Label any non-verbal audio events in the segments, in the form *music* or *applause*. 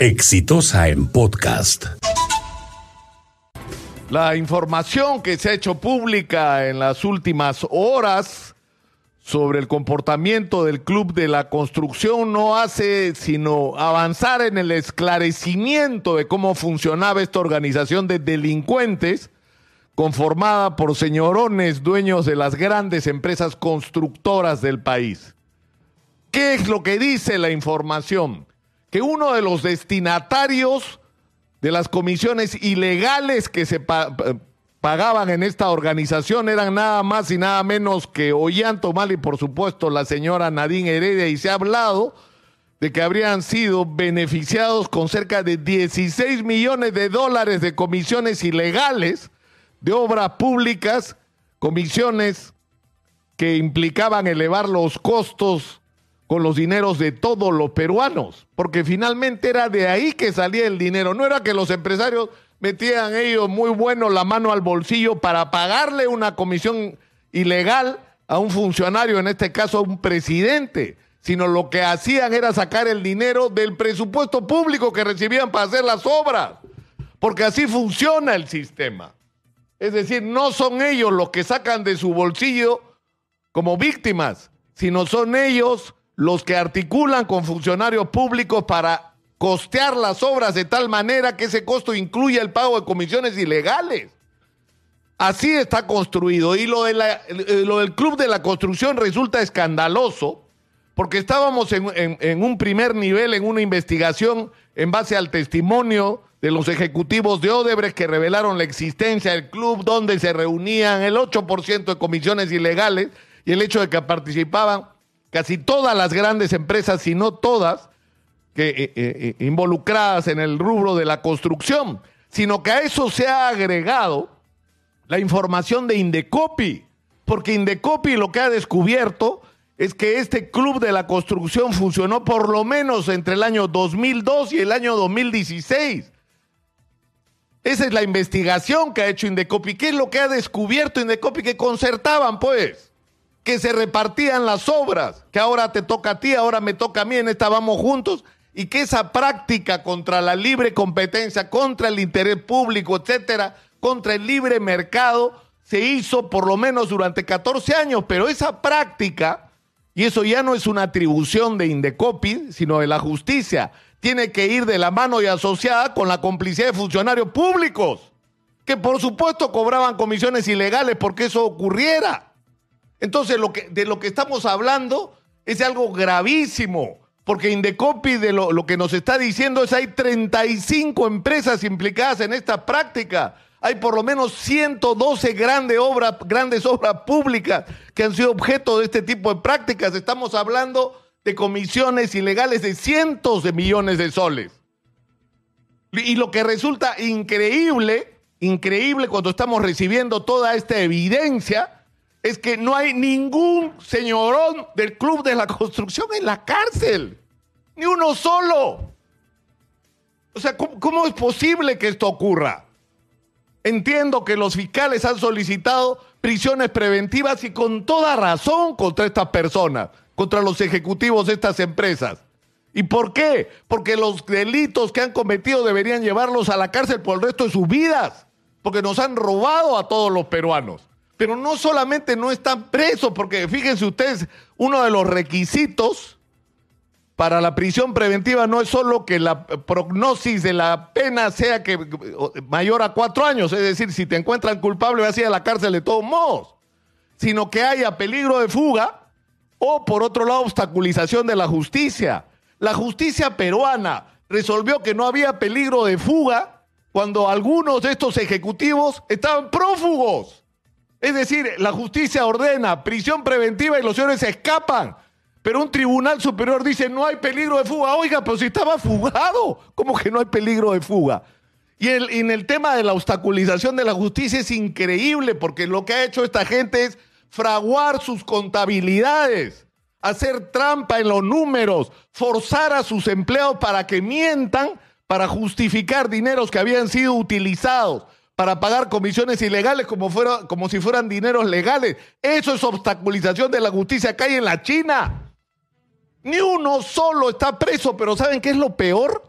Exitosa en podcast. La información que se ha hecho pública en las últimas horas sobre el comportamiento del Club de la Construcción no hace sino avanzar en el esclarecimiento de cómo funcionaba esta organización de delincuentes conformada por señorones dueños de las grandes empresas constructoras del país. ¿Qué es lo que dice la información? Que uno de los destinatarios de las comisiones ilegales que se pa pagaban en esta organización eran nada más y nada menos que Ollanta Mal y por supuesto la señora Nadine Heredia. Y se ha hablado de que habrían sido beneficiados con cerca de 16 millones de dólares de comisiones ilegales de obras públicas, comisiones que implicaban elevar los costos con los dineros de todos los peruanos, porque finalmente era de ahí que salía el dinero, no era que los empresarios metían ellos muy bueno la mano al bolsillo para pagarle una comisión ilegal a un funcionario, en este caso a un presidente, sino lo que hacían era sacar el dinero del presupuesto público que recibían para hacer las obras, porque así funciona el sistema. Es decir, no son ellos los que sacan de su bolsillo como víctimas, sino son ellos los que articulan con funcionarios públicos para costear las obras de tal manera que ese costo incluya el pago de comisiones ilegales. Así está construido. Y lo, de la, lo del Club de la Construcción resulta escandaloso porque estábamos en, en, en, un primer nivel, en una investigación en base al testimonio de los ejecutivos de Odebrecht que revelaron la existencia del club donde se reunían el 8% de comisiones ilegales y el hecho de que participaban casi todas las grandes empresas, si no todas, que, eh, eh, involucradas en el rubro de la construcción, sino que a eso se ha agregado la información de Indecopi, porque Indecopi lo que ha descubierto es que este club de la construcción funcionó por lo menos entre el año 2002 y el año 2016. Esa es la investigación que ha hecho Indecopi. ¿Qué es lo que ha descubierto Indecopi? Que concertaban, pues que se repartían las obras, que ahora te toca a ti, ahora me toca a mí, en esta vamos juntos, y que esa práctica contra la libre competencia, contra el interés público, etcétera, contra el libre mercado, se hizo por lo menos durante 14 años, pero esa práctica, y eso ya no es una atribución de Indecopi, sino de la justicia, tiene que ir de la mano y asociada con la complicidad de funcionarios públicos, que por supuesto cobraban comisiones ilegales porque eso ocurriera. Entonces, lo que, de lo que estamos hablando es algo gravísimo, porque Indecopi de lo, lo, que nos está diciendo es hay 35 empresas implicadas en esta práctica. Hay por lo menos 112 grandes obras, grandes obras públicas que han sido objeto de este tipo de prácticas. Estamos hablando de comisiones ilegales de cientos de millones de soles. Y lo que resulta increíble, increíble cuando estamos recibiendo toda esta evidencia, es que no hay ningún señorón del Club de la Construcción en la cárcel. Ni uno solo. O sea, ¿cómo, ¿cómo, es posible que esto ocurra? Entiendo que los fiscales han solicitado prisiones preventivas y con toda razón contra estas personas, contra los ejecutivos de estas empresas. ¿Y por qué? Porque los delitos que han cometido deberían llevarlos a la cárcel por el resto de sus vidas, porque nos han robado a todos los peruanos. Pero no solamente no están presos, porque fíjense ustedes, uno de los requisitos para la prisión preventiva no es solo que la prognosis de la pena sea que mayor a cuatro años, es decir, si te encuentran culpable vas a ir a la cárcel de todos modos, sino que haya peligro de fuga o por otro lado obstaculización de la justicia. La justicia peruana resolvió que no había peligro de fuga cuando algunos de estos ejecutivos estaban prófugos. Es decir, la justicia ordena prisión preventiva y los señores se escapan. Pero un tribunal superior dice no hay peligro de fuga. Oiga, pero si estaba fugado, ¿cómo que no hay peligro de fuga? Y en el tema de la obstaculización de la justicia es increíble porque lo que ha hecho esta gente es fraguar sus contabilidades, hacer trampa en los números, forzar a sus empleados para que mientan para justificar dineros que habían sido utilizados para pagar comisiones ilegales como, fuera, como si fueran dineros legales. Eso es obstaculización de la justicia acá y en la China. Ni uno solo está preso, pero ¿saben qué es lo peor?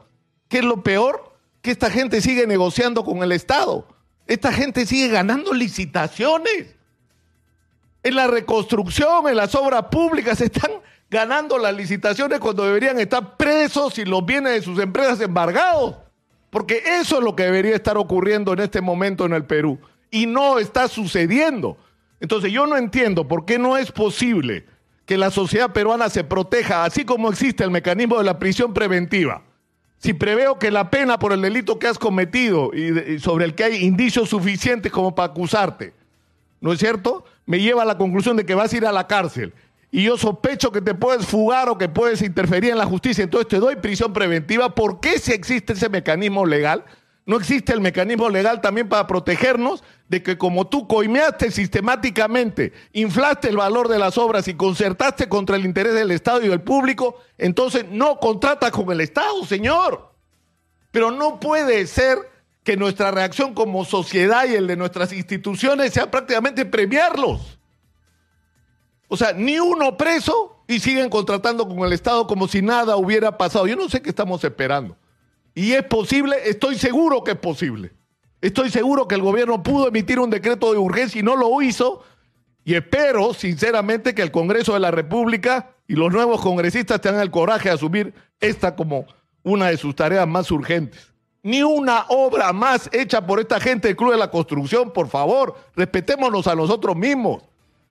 ¿Qué es lo peor? Que esta gente sigue negociando con el Estado. Esta gente sigue ganando licitaciones. En la reconstrucción, en las obras públicas, *laughs* están ganando las licitaciones cuando deberían estar presos y los bienes de sus empresas embargados. Porque eso es lo que debería estar ocurriendo en este momento en el Perú. Y no está sucediendo. Entonces yo no entiendo por qué no es posible que la sociedad peruana se proteja, así como existe el mecanismo de la prisión preventiva. Si preveo que la pena por el delito que has cometido y, sobre el que hay indicios suficientes como para acusarte, ¿no es cierto? Me lleva a la conclusión de que vas a ir a la cárcel. Y yo sospecho que te puedes fugar o que puedes interferir en la justicia, entonces te doy prisión preventiva. ¿Por qué si existe ese mecanismo legal? ¿No existe el mecanismo legal también para protegernos de que como tú coimeaste sistemáticamente, inflaste el valor de las obras y concertaste contra el interés del Estado y del público, entonces no contratas con el Estado, señor? Pero no puede ser que nuestra reacción como sociedad y el de nuestras instituciones sea prácticamente premiarlos. O sea, ni uno preso y siguen contratando con el Estado como si nada hubiera pasado. Yo no sé qué estamos esperando. Y es posible, estoy seguro que es posible. Estoy seguro que el gobierno pudo emitir un decreto de urgencia y no lo hizo. Y espero, sinceramente, que el Congreso de la República y los nuevos congresistas tengan el coraje de asumir esta como una de sus tareas más urgentes. Ni una obra más hecha por esta gente del Club de la Construcción, por favor, respetémonos a nosotros mismos.